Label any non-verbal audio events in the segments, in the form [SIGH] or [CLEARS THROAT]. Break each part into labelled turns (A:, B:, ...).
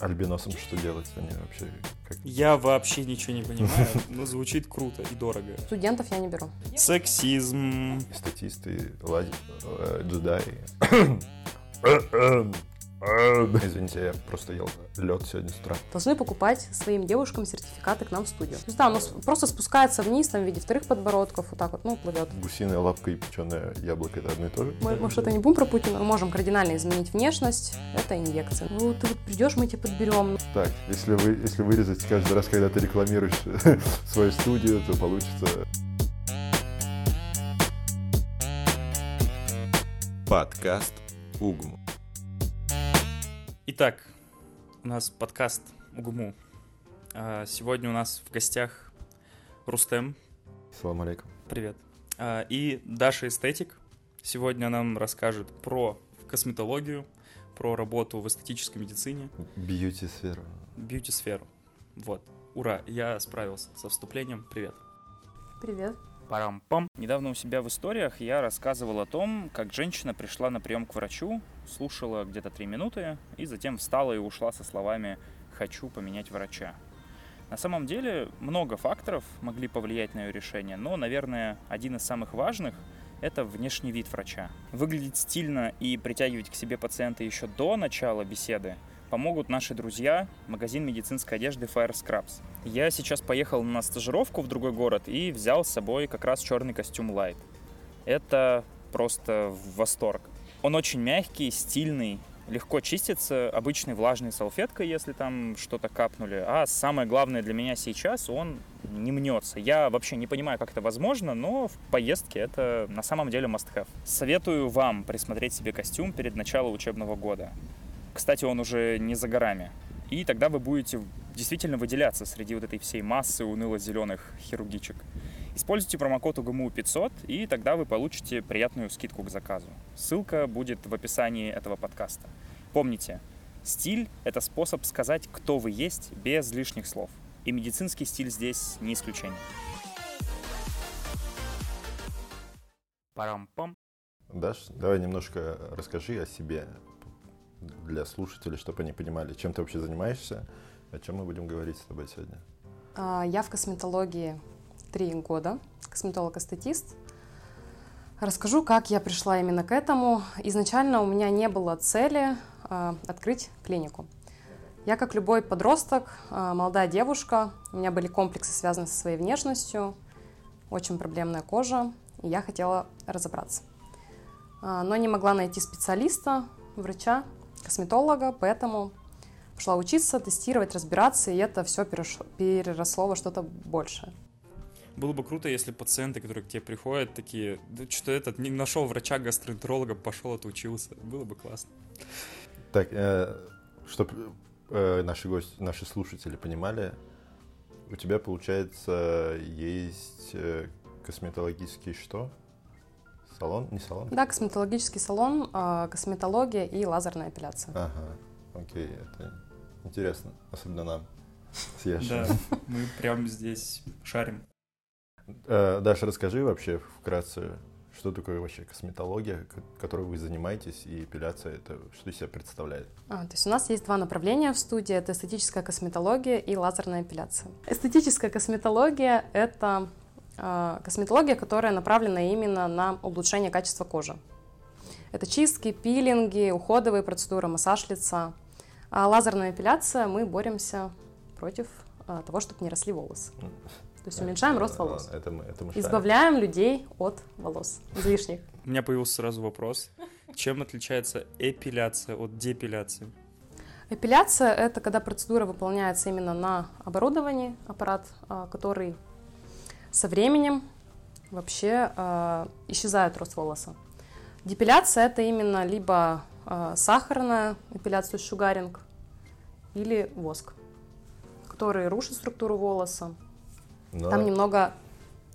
A: альбиносам что делать? Они вообще как...
B: Я вообще ничего не понимаю, [LAUGHS] но звучит круто и дорого.
C: Студентов я не беру.
B: Сексизм.
A: Статисты, лади, э, джедаи. [COUGHS] Извините, я просто ел лед сегодня с утра.
C: Должны покупать своим девушкам сертификаты к нам в студию. То есть, да, оно просто спускается вниз там, в виде вторых подбородков, вот так вот, ну, плывет.
A: Гусиная лапка и печеное яблоко это одно и то же?
C: Мы, мы что-то не будем про Путина, мы можем кардинально изменить внешность, это инъекция. Ну, ты вот придешь, мы тебя подберем.
A: Так, если, вы, если вырезать каждый раз, когда ты рекламируешь [LAUGHS] свою студию, то получится...
D: Подкаст Угму.
B: Итак, у нас подкаст Угуму. А, Сегодня у нас в гостях Рустем.
A: Салам алейкум.
B: Привет. А, И Даша Эстетик. Сегодня нам расскажет про косметологию, про работу в эстетической медицине,
A: Бьюти-сфера.
B: бьюти-сферу. Вот. Ура, я справился со вступлением. Привет.
C: Привет.
E: Парам-пам. Недавно у себя в историях я рассказывал о том, как женщина пришла на прием к врачу, слушала где-то три минуты и затем встала и ушла со словами «хочу поменять врача». На самом деле много факторов могли повлиять на ее решение, но, наверное, один из самых важных – это внешний вид врача. Выглядеть стильно и притягивать к себе пациента еще до начала беседы помогут наши друзья, магазин медицинской одежды Fire Scrubs. Я сейчас поехал на стажировку в другой город и взял с собой как раз черный костюм Light. Это просто восторг. Он очень мягкий, стильный, легко чистится обычной влажной салфеткой, если там что-то капнули. А самое главное для меня сейчас, он не мнется. Я вообще не понимаю, как это возможно, но в поездке это на самом деле must-have. Советую вам присмотреть себе костюм перед началом учебного года. Кстати, он уже не за горами. И тогда вы будете действительно выделяться среди вот этой всей массы уныло-зеленых хирургичек. Используйте промокод УГМУ500, и тогда вы получите приятную скидку к заказу. Ссылка будет в описании этого подкаста. Помните, стиль — это способ сказать, кто вы есть, без лишних слов. И медицинский стиль здесь не исключение. Парам-пам.
A: Даш, давай немножко расскажи о себе для слушателей, чтобы они понимали, чем ты вообще занимаешься, о чем мы будем говорить с тобой сегодня.
C: А, Я в косметологии три года, косметолог-эстетист. Расскажу, как я пришла именно к этому. Изначально у меня не было цели а, открыть клинику. Я, как любой подросток, а, молодая девушка, у меня были комплексы, связанные со своей внешностью, очень проблемная кожа, и я хотела разобраться. Но не могла найти специалиста, врача, косметолога, поэтому пошла учиться, тестировать, разбираться, и это все переросло во что-то большее.
B: Было бы круто, если пациенты, которые к тебе приходят, такие, да что этот, не нашел врача-гастроэнтеролога, пошел отучился. Было бы классно.
A: Так, чтобы наши гости, наши слушатели понимали, у тебя, получается, есть э, косметологический что? Салон? Не салон?
C: Да, косметологический салон, а, косметология и лазерная эпиляция.
A: Ага, окей, это интересно, особенно нам с
B: Да,
A: Яшей.
B: мы прям здесь шарим.
A: Э, Даша, расскажи вообще вкратце, что такое вообще косметология, которой вы занимаетесь, и эпиляция, это что из себя представляет?
C: А, то есть у нас есть два направления в студии. Это эстетическая косметология и лазерная эпиляция. Эстетическая косметология — это косметология, которая направлена именно на улучшение качества кожи. Это чистки, пилинги, уходовые процедуры, массаж лица. А лазерная эпиляция мы боремся против а, того, чтобы не росли волосы. То есть уменьшаем рост волос.
A: Это мы, это мы шарим.
C: Избавляем людей от волос излишних.
B: У меня появился сразу вопрос. Чем отличается эпиляция от депиляции?
C: Эпиляция – это когда процедура выполняется именно на оборудовании, аппарат, а, который со временем вообще а, исчезает рост волоса. Депиляция – это именно либо а, сахарная эпиляция, то шугаринг, или воск, который рушит структуру волоса.
A: Но,
C: Там немного,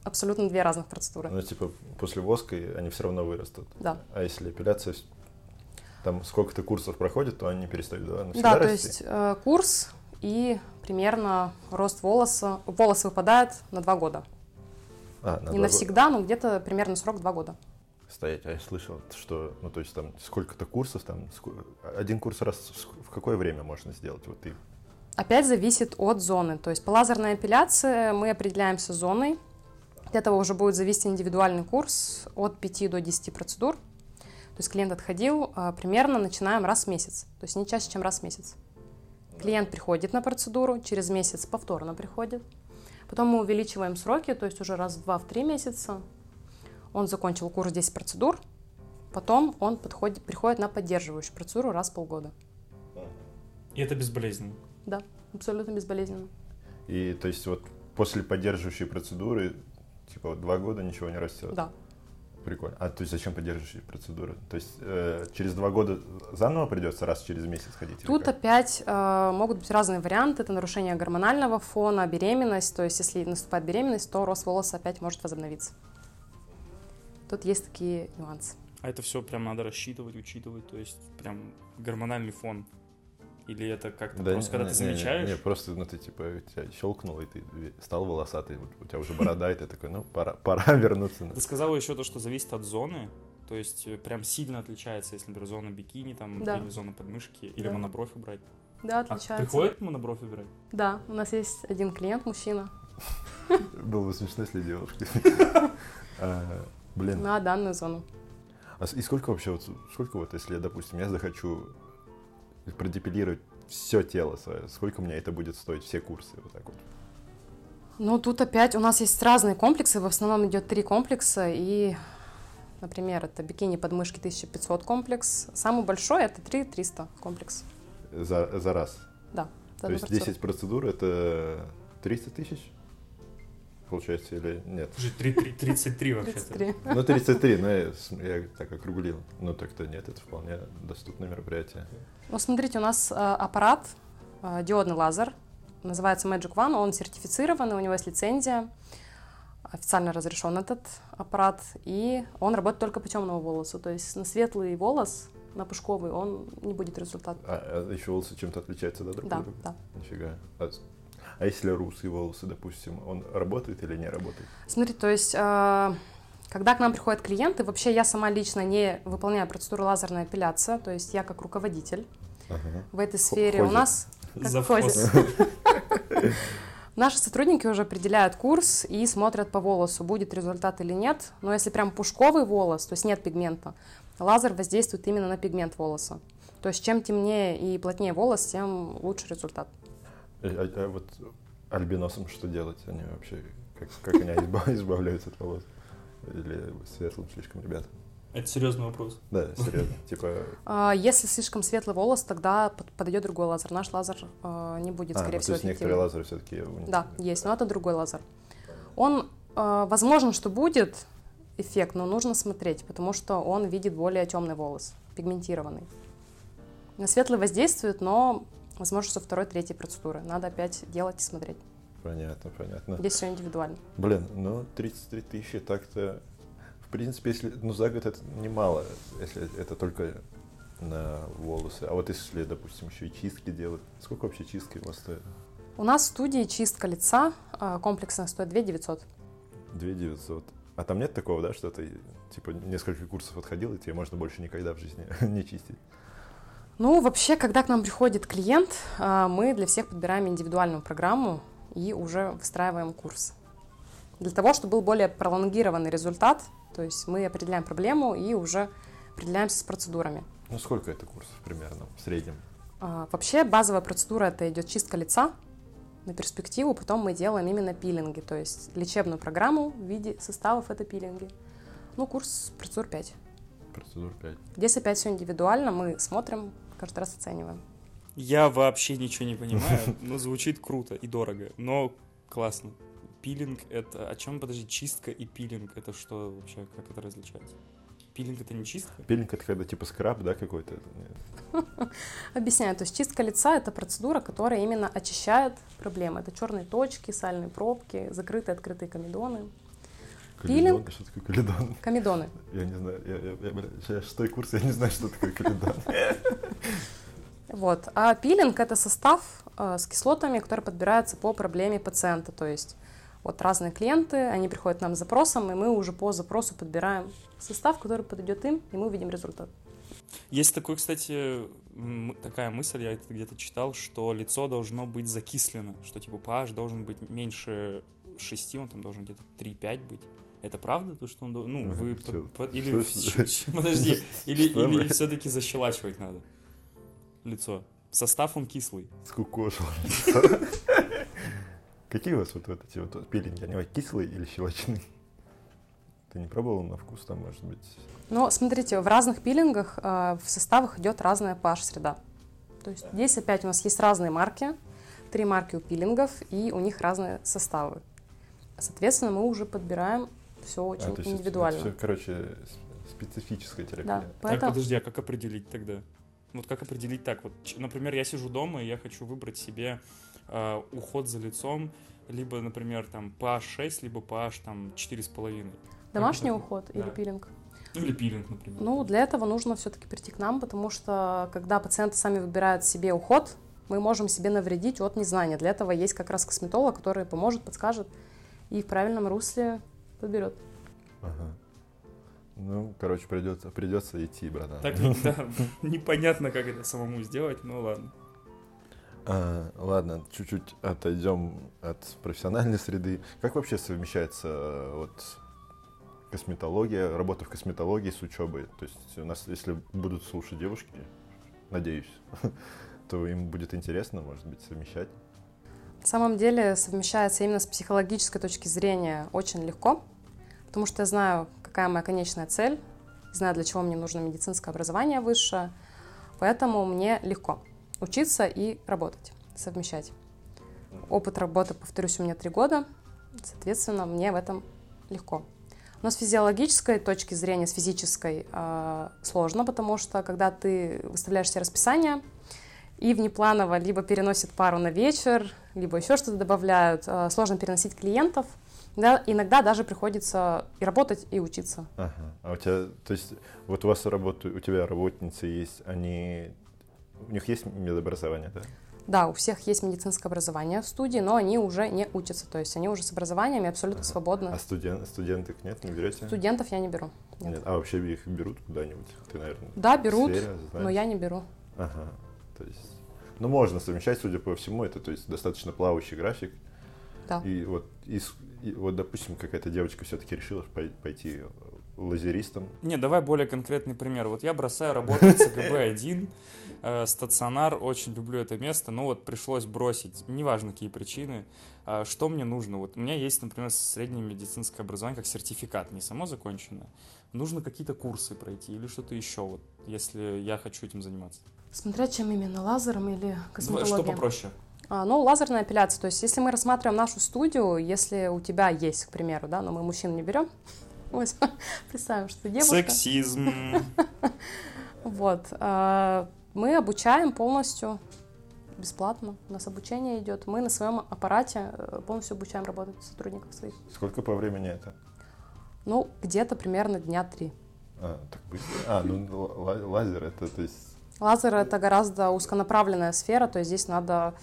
C: абсолютно две разных процедуры.
A: ну, типа, после воска они все равно вырастут.
C: Да.
A: А если эпиляция, там сколько-то курсов проходит, то они перестают, да?
C: Да,
A: навсегда
C: то
A: расти?
C: есть э, курс и примерно рост волоса, волосы выпадают на два года.
A: А, на
C: Не навсегда, но где-то примерно срок два года.
A: года. Стоять, а я слышал, что, ну, то есть там сколько-то курсов, там, один курс раз в какое время можно сделать? Вот ты
C: Опять зависит от зоны. То есть по лазерной эпиляции мы определяемся зоной. От этого уже будет зависеть индивидуальный курс от 5 до 10 процедур. То есть клиент отходил, а, примерно начинаем раз в месяц. То есть не чаще, чем раз в месяц. Клиент приходит на процедуру, через месяц повторно приходит. Потом мы увеличиваем сроки, то есть уже раз в два, в три месяца. Он закончил курс 10 процедур, потом он подходит, приходит на поддерживающую процедуру раз в полгода.
E: И это безболезненно.
C: Да, абсолютно безболезненно.
A: И то есть вот после поддерживающей процедуры, типа вот два года ничего не растет.
C: Да.
A: Прикольно. А то есть зачем поддерживающие процедуры? То есть э, через два года заново придется раз через месяц ходить?
C: Тут опять э, могут быть разные варианты. Это нарушение гормонального фона, беременность. То есть, если наступает беременность, то рост волоса опять может возобновиться. Тут есть такие нюансы.
E: А это все прям надо рассчитывать, учитывать, то есть прям гормональный фон. Или это как-то
A: Да
E: просто,
A: не-
E: когда ты
A: не- не-
E: замечаешь?
A: Не, просто, ну, ты, типа, тебя щелкнул, и ты стал волосатый, у тебя уже борода, и ты такой, ну, пора, пора [LAUGHS] вернуться.
E: Ты сказала еще то, что зависит от зоны, то есть э, прям сильно отличается, если, например, зона бикини там,
C: Да.
E: или зона подмышки, или
C: Да.
E: монобровь убрать.
C: Да,
E: А
C: отличается.
E: приходит монобровь убрать?
C: Да, у нас есть один клиент, мужчина, [LAUGHS]
A: Было бы смешно, если девушки. [LAUGHS] А, Блин,
C: на данную зону.
A: а и сколько вообще, вот, сколько вот, если, допустим, я захочу продепилировать все тело свое, сколько у меня это будет стоить, все курсы, вот так вот?
C: Ну, тут опять у нас есть разные комплексы. В основном идет три комплекса. И, например, это бикини подмышки 1500 комплекс. Самый большой это 3300 комплекс.
A: За, за раз.
C: Да. за
A: То есть
C: процедуру.
A: 10 процедур это 300 тысяч? Получается, или нет?
E: Слушай, три- три- 33 [LAUGHS] вообще-то.
C: 33.
A: Ну, 33, но я, с- я так округлил. Ну, так-то нет, это вполне доступное мероприятие.
C: Ну, смотрите, у нас э, аппарат, э, диодный лазер, называется Magic One, он сертифицированный, у него есть лицензия, официально разрешен этот аппарат, и он работает только по темному волосу, то есть на светлый волос, на пушковый, он не будет результата.
A: А, а еще волосы чем-то отличаются, да, друг
C: Да,
A: от друга?
C: да.
A: Нифига. А, а если русые волосы, допустим, он работает или не работает?
C: Смотри, то есть, э, когда к нам приходят клиенты, вообще я сама лично не выполняю процедуру лазерной эпиляции, то есть я как руководитель
A: Ага.
C: в этой сфере. У
A: Хозя.
C: нас Как. [LAUGHS] Наши сотрудники уже определяют курс и смотрят по волосу, будет результат или нет. Но если прям пушковый волос, то есть нет пигмента, лазер воздействует именно на пигмент волоса. То есть чем темнее и плотнее волос, тем лучше результат.
A: А, а- вот альбиносам что делать? Они вообще, как, как они изба- [LAUGHS] избавляются от волос? Или светлым слишком ребята?
E: Это серьезный вопрос.
A: Да, серьезно. [LAUGHS] Типа,
C: А, Если слишком светлый волос, тогда под- подойдет другой лазер. Наш лазер а, не будет,
A: а,
C: скорее
A: ну, то
C: всего,
A: есть некоторые лазеры все-таки...
C: Да, есть, но это другой лазер. Он, э, возможно, что будет эффект, но нужно смотреть, потому что он видит более темный волос, пигментированный. На светлый воздействует, но, возможно, со второй, третьей процедуры. Надо опять делать и смотреть.
A: Понятно, понятно.
C: Здесь все индивидуально.
A: Блин, ну 33 тысячи так-то... В принципе, если, ну за год это немало, если это только на волосы. А вот если, допустим, еще и чистки делать, сколько вообще чистки у вас стоит?
C: У нас в студии чистка лица э, комплексная стоит 2 900.
A: 2 900. А там нет такого, да, что ты типа несколько курсов отходил, и тебе можно больше никогда в жизни [LAUGHS] не чистить?
C: Ну, вообще, когда к нам приходит клиент, э, мы для всех подбираем индивидуальную программу и уже выстраиваем курс. Для того, чтобы был более пролонгированный результат, то есть мы определяем проблему и уже определяемся с процедурами.
A: Ну сколько это курсов примерно в среднем?
C: А, Вообще базовая процедура это идет чистка лица на перспективу, потом мы делаем именно пилинги, то есть лечебную программу в виде составов это пилинги. Ну, курс процедур 5.
A: Процедур 5.
C: Здесь опять все индивидуально, мы смотрим, каждый раз оцениваем.
E: Я вообще ничего не понимаю, [LAUGHS] но звучит круто и дорого, но классно. Пилинг это... О чем, подожди, чистка и пилинг? Это что вообще, как это различается? Пилинг это не чистка?
A: Пилинг это когда типа скраб, да, какой-то? [LAUGHS]
C: Объясняю, то есть чистка лица это процедура, которая именно очищает проблемы. Это черные точки, сальные пробки, закрытые, открытые комедоны.
A: Каледон? Что такое каледон?
C: Комедоны.
A: Я не знаю, я, я, я, я шестой курс, я не знаю, что такое каледон. [LAUGHS]
C: Вот. А пилинг это состав э, с кислотами, который подбирается по проблеме пациента. То есть Вот разные клиенты, они приходят к нам с запросом, и мы уже по запросу подбираем состав, который подойдет им, и мы увидим результат.
E: Есть такой, кстати, такая мысль, я это где-то читал, что лицо должно быть закислено, что типа pH должен быть меньше 6, он там должен где-то 3-5 быть. Это правда, то, что он должен... Ну, вы... Или... Подожди, [LAUGHS] или, все-таки защелачивать надо лицо. Состав он кислый.
A: Скукошил. Какие у вас вот, вот эти вот пилинги? Они вот кислые или щелочные? Ты не пробовал на вкус там, может быть?
C: Но смотрите, в разных пилингах э, в составах идет разная pH-среда. То есть здесь опять у нас есть разные марки, три марки у пилингов, и у них разные составы. Соответственно, мы уже подбираем все очень
A: А, есть это-
C: индивидуально.
A: это всё, короче, специфическая терапия.
C: Да,
E: Так,
C: поэтому
E: подожди, а как определить тогда? Вот как определить так? Вот, например, я сижу дома, и я хочу выбрать себе э, уход за лицом, либо, например, там pH 6, либо pH там 4,5.
C: домашний
E: это?
C: уход
E: Да.
C: или пилинг.
E: Ну или пилинг, например.
C: Ну, для этого нужно все-таки прийти к нам, потому что когда пациенты сами выбирают себе уход, мы можем себе навредить от незнания. Для этого есть как раз косметолог, который поможет, подскажет и в правильном русле подберет.
A: Ага. Ну, короче, придется, придется идти, братан.
E: Так, [LAUGHS] да, непонятно, как это самому сделать, ну ладно.
A: А, ладно, чуть-чуть отойдем от профессиональной среды. Как вообще совмещается э, вот косметология, работа в косметологии с учебой? То есть у нас, если будут слушать девушки, надеюсь, [LAUGHS] то им будет интересно, может быть, совмещать.
C: На самом деле совмещается именно с психологической точки зрения очень легко, потому что я знаю, какая моя конечная цель, знаю, для чего мне нужно медицинское образование высшее, поэтому мне легко учиться и работать, совмещать. Опыт работы, повторюсь, у меня три года, соответственно, мне в этом легко. Но с физиологической точки зрения, с физической, э, сложно, потому что когда ты выставляешь себе расписание, и внепланово либо переносят пару на вечер, либо еще что-то добавляют. Э, Сложно переносить клиентов. Да, иногда даже приходится и работать, и учиться.
A: Ага. А у тебя, то есть, вот у вас работают, у тебя работницы есть, они, у них есть медобразование, да?
C: Да, у всех есть медицинское образование в студии, но они уже не учатся. То есть они уже с образованием и абсолютно свободны.
A: А студен, студенток нет, не берете?
C: Студентов я не беру. Нет.
A: А вообще их берут куда-нибудь? Ты, наверное,
C: Да, берут,
A: сфере
C: но я не беру.
A: Ага, то есть, ну, можно совмещать, судя по всему, это, то есть, достаточно плавающий график.
C: Да.
A: И вот, из- и вот допустим, какая-то девочка все-таки решила пой- пойти лазеристом.
E: Не, давай более конкретный пример. Вот я бросаю работать в ЦГБ-1, э, стационар, очень люблю это место, но вот пришлось бросить, неважно какие причины. А Что мне нужно? Вот у меня есть, например, среднее медицинское образование как сертификат, не само законченное. Нужно какие-то курсы пройти или что-то еще, вот, если я хочу этим заниматься.
C: Смотря чем именно, лазером или косметологией.
E: Что попроще?
C: А, ну, лазерная эпиляция. То есть, если мы рассматриваем нашу студию, если у тебя есть, к примеру, да, но мы мужчин не берем, [LAUGHS] вот, представим, что девушка.
E: Сексизм. [LAUGHS]
C: Вот. а, Мы обучаем полностью бесплатно. У нас обучение идет. Мы на своем аппарате э, полностью обучаем работать сотрудников своих.
A: Сколько по времени это?
C: Ну, где-то примерно дня три.
A: А, так быстро. А, ну, лазер, это, то есть,
C: Лазер это гораздо узконаправленная сфера, то есть здесь надо,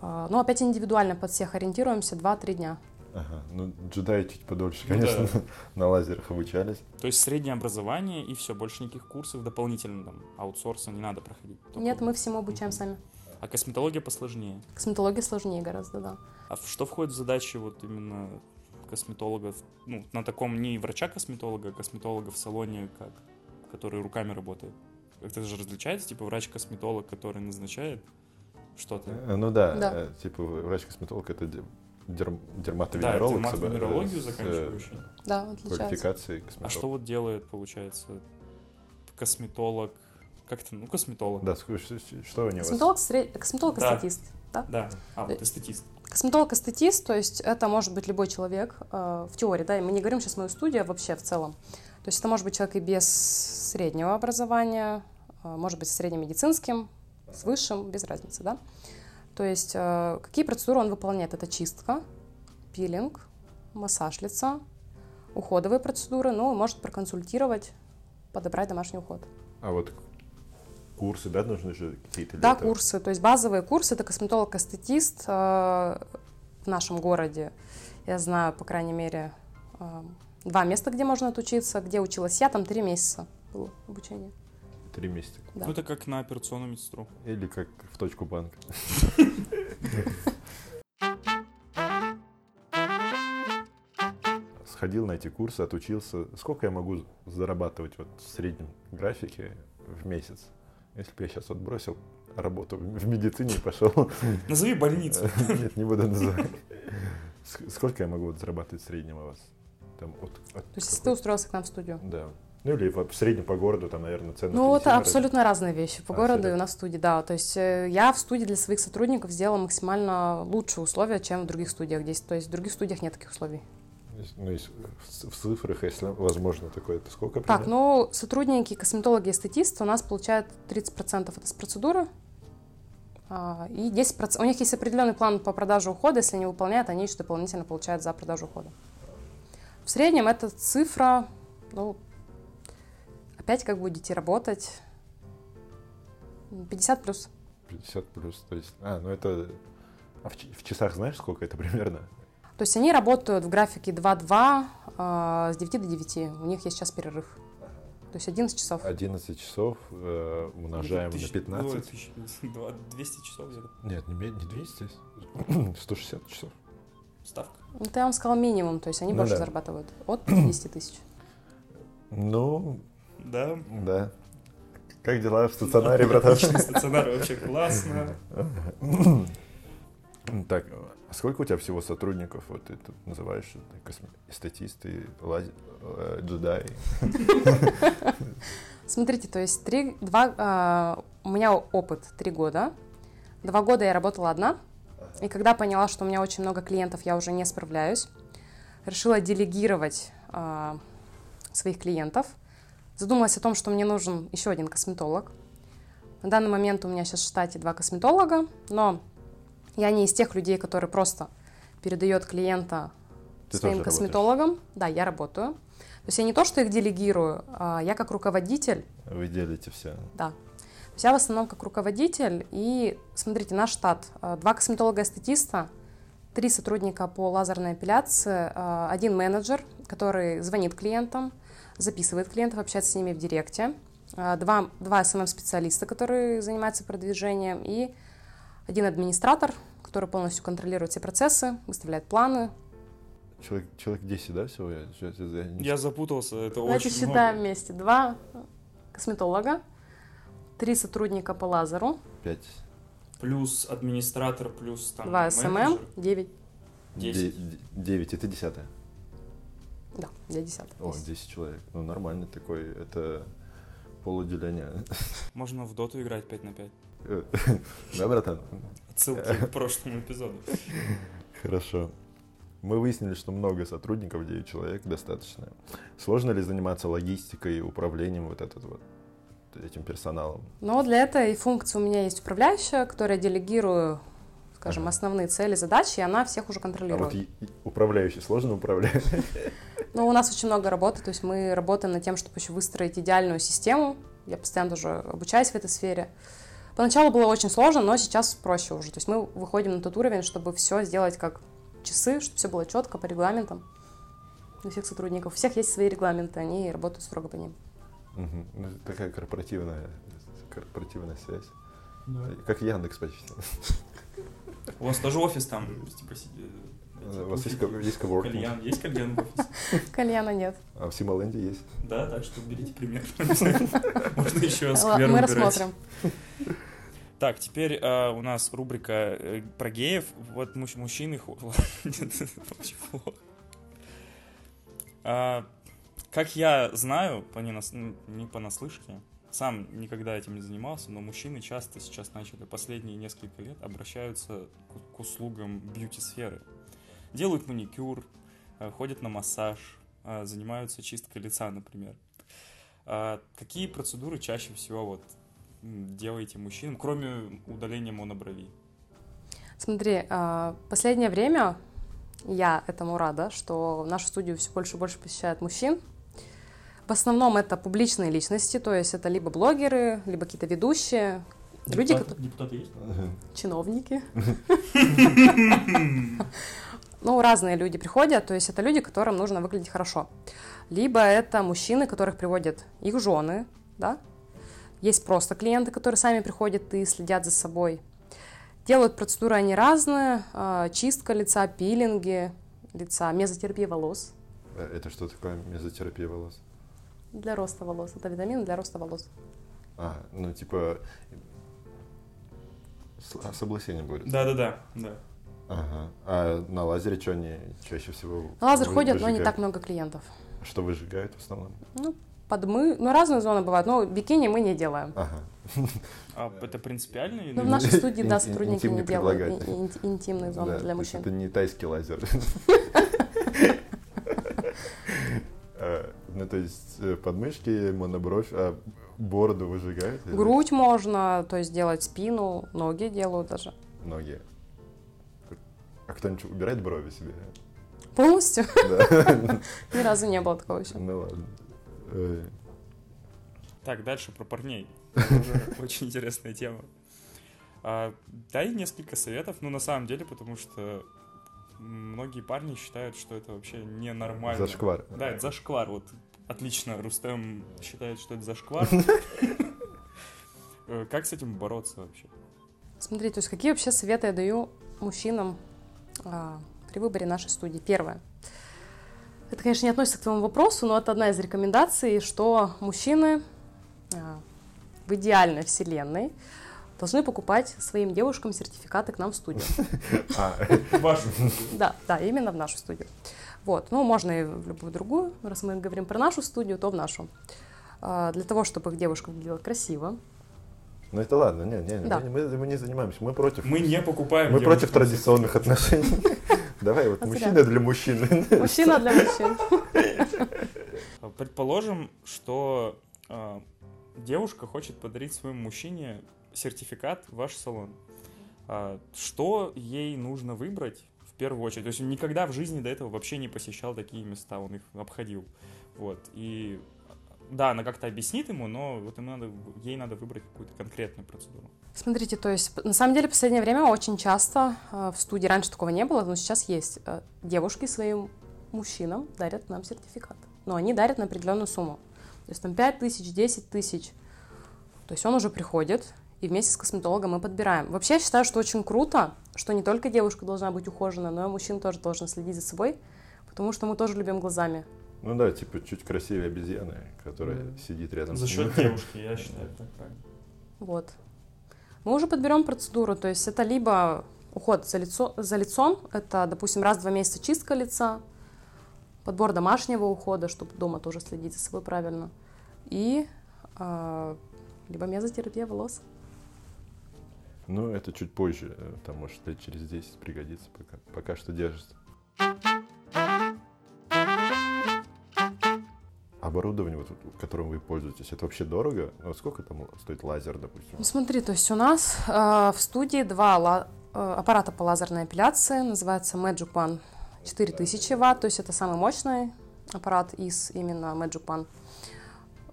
C: э, ну, опять индивидуально под всех ориентируемся, 2-3 дня.
A: ага, ну, джедаи чуть подольше,
E: Ну
A: конечно,
E: да. [LAUGHS]
A: на лазерах обучались.
E: То есть среднее образование и все, больше никаких курсов дополнительно там аутсорса не надо проходить. Только-
C: Нет, мы всему обучаем сами.
E: А косметология посложнее.
C: Косметология сложнее гораздо, да.
E: А что входит в задачи вот именно косметологов, ну, на таком не врача-косметолога, а косметолога в салоне, как, который руками работает? Это же различается, типа врач-косметолог, который назначает что-то?
A: Э, Ну да,
C: Да.
A: э, типа врач-косметолог это де- дерм-
E: Да,
A: дерматовенеролог. с-
E: дерматовенерологию
A: э,
E: заканчивающий.
C: Да, отличается.
A: Квалификацией
E: А
A: косметолога.
E: что вот делает, получается, косметолог? Как это? Ну, косметолог.
A: Да, что, что у вас?
C: Косметолог, сред- косметолог
E: Да.
C: статист. Да?
E: Да. А, вот эстетист.
C: Косметолог и статист, то есть это может быть любой человек э, в теории, да, и мы не говорим сейчас мою студию, а вообще в целом. То есть это может быть человек и без среднего образования, э, может быть с средним медицинским, с высшим, без разницы, да. То есть э, какие процедуры он выполняет? Это чистка, пилинг, массаж лица, уходовые процедуры, ну, и может проконсультировать, подобрать домашний уход.
A: А вот курсы, да, нужны же какие-то?
C: Да,
A: этого?
C: курсы. То есть базовые курсы это косметолог-эстетист. э, в нашем городе я знаю, по крайней мере, э, два места, где можно отучиться. Где училась я, там три месяца было обучение.
A: Три месяца.
C: Да.
E: Ну, это как на операционную медсестру.
A: Или как в точку банка. Сходил на эти курсы, отучился. Сколько я могу зарабатывать вот в среднем графике в месяц? Если бы я сейчас вот бросил работу в медицине и пошел...
E: Назови больницу.
A: Нет, не буду называть. Ск- Сколько я могу вот зарабатывать в среднем у вас? Там, от- от
C: То есть, если ты устроился к нам в студию.
A: Да. Ну или в среднем по городу, там, наверное, цены.
C: Ну, это абсолютно разные вещи по
A: А,
C: городу и у нас в студии, да. То есть э, я в студии для своих сотрудников сделала максимально лучшие условия, чем в других студиях. Здесь, то есть в других студиях нет таких условий.
A: Ну, если в цифрах, если возможно такое, то сколько
C: Так,
A: примерно?
C: ну, сотрудники, косметологи, эстетисты у нас получают 30% это с процедуры, а, и 10%, у них есть определенный план по продаже ухода, если они выполняют, они еще дополнительно получают за продажу ухода. В среднем эта цифра, ну, опять как будете работать, 50 плюс.
A: 50 плюс, то есть... А, ну это... А в, в часах знаешь, сколько это примерно?
C: То есть они работают в графике 2-2 а, с 9 до 9, у них есть час перерыв. То есть 11 часов.
A: 11 часов э, умножаем на
E: Тысяч-
A: 15.
E: ой, тысяч- два- 200 часов где-то.
A: Нет, не, не 200, 160 часов.
E: Ставка.
C: Это я вам сказала минимум, то есть они
A: Ну
C: больше
A: да.
C: зарабатывают. От 50 тысяч.
A: Ну,
E: Да.
A: да. Как дела в стационаре, братан? [LAUGHS]
E: Стационар вообще классно. [LAUGHS]
A: Так, а сколько у тебя всего сотрудников? Вот ты тут называешь это косме- эстетисты, лази- э, джедаи. [LAUGHS]
C: Смотрите, то есть три, два, а, у меня опыт три года. Два года я работала одна. И когда поняла, что у меня очень много клиентов, я уже не справляюсь, решила делегировать а, своих клиентов. Задумалась о том, что мне нужен еще один косметолог. На данный момент у меня сейчас в штате два косметолога, но я не из тех людей, которые просто передает клиента
A: Ты
C: своим
A: тоже работаешь?
C: косметологам. Да, я работаю. То есть я не то, что их делегирую, а я как руководитель
A: Вы делите все.
C: да. То есть я в основном как руководитель. И смотрите, наш штат. э, Два косметолога-эстетиста, три сотрудника по лазерной эпиляции, э, один менеджер, который звонит клиентам, записывает клиентов, общается с ними в директе, э, два, два SMM-специалиста, которые занимаются продвижением, и один администратор, который полностью контролирует все процессы, выставляет планы.
A: Человек, человек 10, да, всего? Я, щас- я не-
E: Я запутался, это
C: Давайте
E: очень
C: считаем
E: много.
C: вместе. Два косметолога, три сотрудника по лазеру,
A: Пять.
E: Плюс администратор, плюс там
C: два SMM, девять.
A: Девять, это десятое.
C: Да, я десятый.
A: О, 10 человек. Ну, нормальный такой, это полуделение.
E: Можно в доту играть 5 на 5. [LAUGHS]
A: Да, братан?
E: Отсылки к прошлому эпизоду. [LAUGHS]
A: Хорошо. Мы выяснили, что много сотрудников, 9 человек достаточно. Сложно ли заниматься логистикой и управлением вот этот вот этим персоналом?
C: Но для этой функции у меня есть управляющая, которая делегирую, скажем,
A: Ага.
C: основные цели, задачи, и она всех уже
A: А
C: контролирует.
A: вот и- и управляющий сложно управлять? [LAUGHS] [LAUGHS]
C: Но у нас очень много работы, то есть мы работаем над тем, чтобы еще выстроить идеальную систему. Я постоянно тоже обучаюсь в этой сфере. Поначалу было очень сложно, но сейчас проще уже. То есть мы выходим на тот уровень, чтобы все сделать как часы, чтобы все было четко по регламентам у всех сотрудников. У всех есть свои регламенты, они работают строго по ним.
A: Ну, это такая корпоративная, корпоративная связь. Как Яндекс почти. [LAUGHS]
E: У вас тоже офис там, типа, э,
A: У вас есть, есть коворкинг,
E: Кальян, есть кальян в офисе? [LAUGHS]
C: Кальяна нет.
A: а в Симоленде есть.
E: Да, так что берите пример. [LAUGHS] Можно еще сквер
C: Мы
E: убирать.
C: рассмотрим.
E: Так, теперь э, у нас рубрика э, про геев. Вот муж- мужчины... [LAUGHS] А, Как я знаю, по ненас- м, не понаслышке, сам никогда этим не занимался, но мужчины часто сейчас начали, последние несколько лет, обращаются к, к услугам бьюти-сферы. Делают маникюр, э, ходят на массаж, э, занимаются чисткой лица, например. А Какие процедуры чаще всего вот делаете мужчинам, кроме удаления монобровей?
C: Смотри, а, последнее время я этому рада, что нашу студию все больше и больше посещают мужчин. В основном это публичные личности, то есть это либо блогеры, либо какие-то ведущие. Люди,
E: Депутаты-
C: которые-
E: депутаты есть?
C: чиновники. [LAUGHS] Ну, разные люди приходят, то есть это люди, которым нужно выглядеть хорошо. Либо это мужчины, которых приводят их жены, да. Есть просто клиенты, которые сами приходят и следят за собой. Делают процедуры они разные, а, чистка лица, пилинги лица, мезотерапия волос
A: Э, Это что такое мезотерапия волос?
C: Для роста волос. Это витамины для роста волос.
A: А, ну типа с, а, с облысением борются.
E: Да-да-да, да.
A: Ага. А на лазере что они чаще всего?
C: На лазер
A: вы-
C: ходят, но не
A: выжигают?
C: так много клиентов.
A: Что выжигают в основном?
C: Ну, подмы, ну, разные зоны бывают, но бикини мы не делаем.
A: Ага.
E: А это принципиально? или
C: Ну, в нашей студии, да, сотрудники не делают интимные зоны
A: Да,
C: для мужчин.
A: Это не тайский лазер. [LAUGHS] то есть э, подмышки, монобровь, а бороду выжигают? или
C: Грудь можно, то есть делать спину, ноги делают даже.
A: Ноги. А кто-нибудь убирает брови себе?
C: Полностью? [LAUGHS]
A: Да. [LAUGHS]
C: Ни разу не было такого еще.
A: Ну ладно.
E: Так, дальше про парней. [LAUGHS] Очень интересная тема. А, дай несколько советов, ну, на самом деле, потому что многие парни считают, что это вообще ненормально.
A: Зашквар.
E: Да, это зашквар. Вот отлично, Рустем считает, что это зашквар. [LAUGHS] Как с этим бороться вообще?
C: Смотрите, то есть какие вообще советы я даю мужчинам а, при выборе нашей студии? Первое. Это, конечно, не относится к твоему вопросу, но это одна из рекомендаций, что мужчины а, в идеальной вселенной должны покупать своим девушкам сертификаты к нам в студию. [LAUGHS]
A: А,
E: Вашу.
C: Да, да, именно в нашу студию. Вот, ну, можно и в любую другую, раз мы говорим про нашу студию, то в нашу. А, Для того, чтобы их девушка выглядела красиво.
A: ну это ладно, не, не,
C: Да.
A: мы, мы- не занимаемся, мы против.
E: Мы не покупаем
A: Мы против традиционных отношений. [LAUGHS] Давай, вот
C: А
A: мужчина для мужчины. [LAUGHS]
C: Мужчина для мужчин.
E: А, Предположим, что девушка хочет подарить своему мужчине сертификат в ваш салон. Что ей нужно выбрать первую очередь? То есть он никогда в жизни до этого вообще не посещал такие места, он их обходил. Вот. И да, она как-то объяснит ему, но вот ему надо, ей надо выбрать какую-то конкретную процедуру.
C: Смотрите, то есть, на самом деле, в последнее время очень часто э, в студии, раньше такого не было, но сейчас есть, э, девушки своим мужчинам дарят нам сертификат. Но они дарят на определенную сумму. То есть там 5 тысяч, 10 тысяч. То есть он уже приходит, и вместе с косметологом мы подбираем. Вообще, я считаю, что очень круто, что не только девушка должна быть ухожена, но и мужчина тоже должен следить за собой, потому что мы тоже любим глазами.
A: Ну да, типа чуть красивее обезьяны, которая
C: Мгм.
A: сидит рядом
E: За
A: с
E: счет
A: ним.
E: девушки, я считаю, так правильно.
C: Вот. Мы уже подберем процедуру, то есть это либо уход за, лицо, за лицом, это, допустим, раз в два месяца чистка лица, подбор домашнего ухода, чтобы дома тоже следить за собой правильно, и а, либо мезотерапия волос.
A: Ну, это чуть позже, э, может, лет через 10 пригодится, пока, пока что держится. Оборудование, вот, которым вы пользуетесь, это вообще дорого? Ну, сколько там стоит лазер, допустим?
C: Ну смотри, то есть у нас а, в студии два ла- э, аппарата по лазерной эпиляции, называется Magic One 4000 ватт, то есть это самый мощный аппарат из именно Magic One.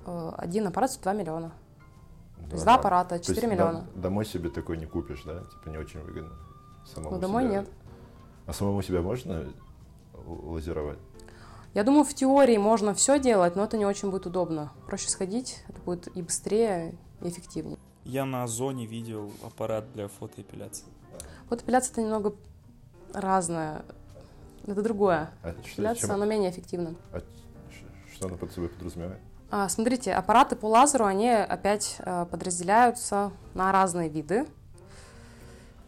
C: Э, Один аппарат стоит 2 миллиона. То есть два аппарата,
A: То
C: 4
A: есть
C: миллиона.
A: дом- домой себе такой не купишь, да? Типа не очень выгодно. Самому
C: Ну, домой
A: себя-
C: нет.
A: А самому себя можно лазеровать?
C: Я думаю, в теории можно все делать, но это не очень будет удобно. Проще сходить, это будет и быстрее, и эффективнее.
E: Я на Озоне видел аппарат для фотоэпиляции.
C: Вот эпиляция это немного разное. Это другое.
A: А
C: Эпиляция,
A: чем-
C: она менее эффективна.
A: а что она под собой подразумевает?
C: А, смотрите, аппараты по лазеру, они опять э, подразделяются на разные виды.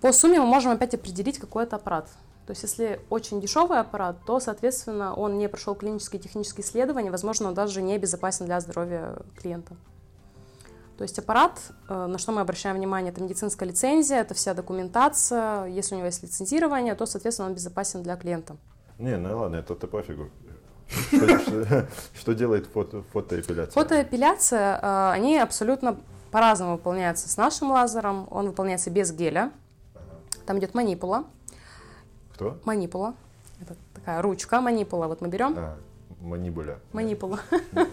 C: По сумме мы можем опять определить, какой это аппарат. То есть, если очень дешевый аппарат, то, соответственно, он не прошел клинические и технические исследования, возможно, он даже не безопасен для здоровья клиента. То есть аппарат, э, на что мы обращаем внимание, это медицинская лицензия, это вся документация. Если у него есть лицензирование, то, соответственно, он безопасен для клиента.
A: Не, ну ладно, это-то пофигу. Что, делает фото, фотоэпиляция?
C: Фотоэпиляция, э, они абсолютно по-разному выполняются с нашим лазером. Он выполняется без геля. Там идет манипула.
A: Кто?
C: Манипула. Это такая ручка манипула. Вот мы берем.
A: А, Манибуля.
C: Манипула.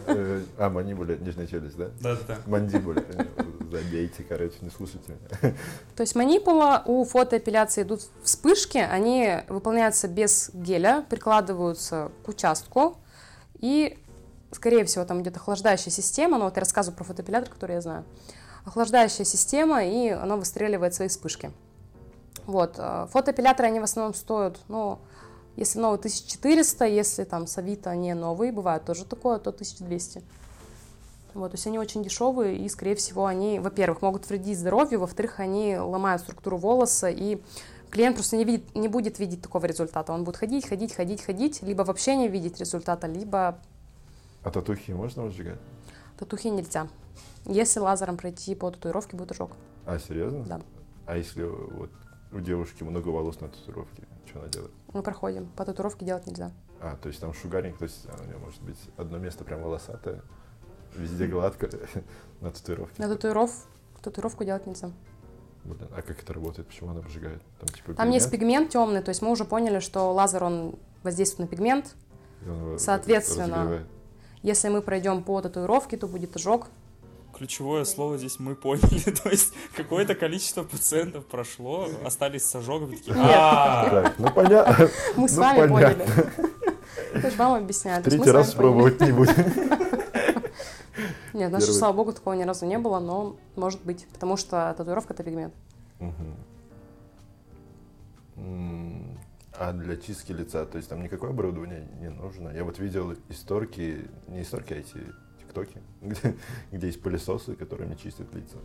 A: Э, А, манибуля, нижняя челюсть, да?
E: Да-да-да.
A: Мандибуля. Забейте, короче, не слушайте меня.
C: То есть манипула у фотоэпиляции идут вспышки, они выполняются без геля, прикладываются к участку, и, скорее всего, там идет охлаждающая система, ну вот я рассказываю про фотоэпилятор, который я знаю, охлаждающая система, и оно выстреливает свои вспышки. Вот, э, фотоэпиляторы, они в основном стоят, ну, если новый 1400, если там с Авито не новые, бывает тоже такое, то 1200. Вот, то есть они очень дешевые, и, скорее всего, они, во-первых, могут вредить здоровью, во-вторых, они ломают структуру волоса, и клиент просто не, видит, не будет видеть такого результата. Он будет ходить, ходить, ходить, ходить, либо вообще не видеть результата, либо
A: А татухи можно выжигать?
C: татухи нельзя. Если лазером пройти по татуировке, будет ожог.
A: А, серьезно?
C: Да.
A: А если вот у девушки много волос на татуировке, что она делает?
C: Мы проходим. По татуировке делать нельзя.
A: А, то есть там шугаринг, то есть у нее может быть одно место прям волосатое, везде гладко, [LAUGHS] на татуировке.
C: На татуиров, татуировку делать нельзя.
A: Блин, а как это работает? Почему она обжигает? Там, типа,
C: Там есть
A: пигмент,
C: пигмент темный, то есть мы уже поняли, что лазер, он воздействует на пигмент. соответственно,
A: разогревает.
C: Если мы пройдем по татуировке, то будет ожог.
E: Ключевое слово здесь мы поняли. [LAUGHS] То есть какое-то количество пациентов прошло, остались с ожогом, и такие, «А,
A: Так, ну понятно. [LAUGHS]
C: Мы с
A: Ну,
C: вами поняли. [LAUGHS] Вам объясняю. То есть мы
A: Третий раз пробовать не будем.
C: Нет,
A: Первый.
C: слава богу, такого ни разу не было, но может быть, потому что татуировка это пигмент.
A: А для чистки лица, то есть там никакое оборудование не нужно. Я вот видел историки, не историки, а эти тиктоки, [LAUGHS] где, где есть пылесосы, которыми чистят лица.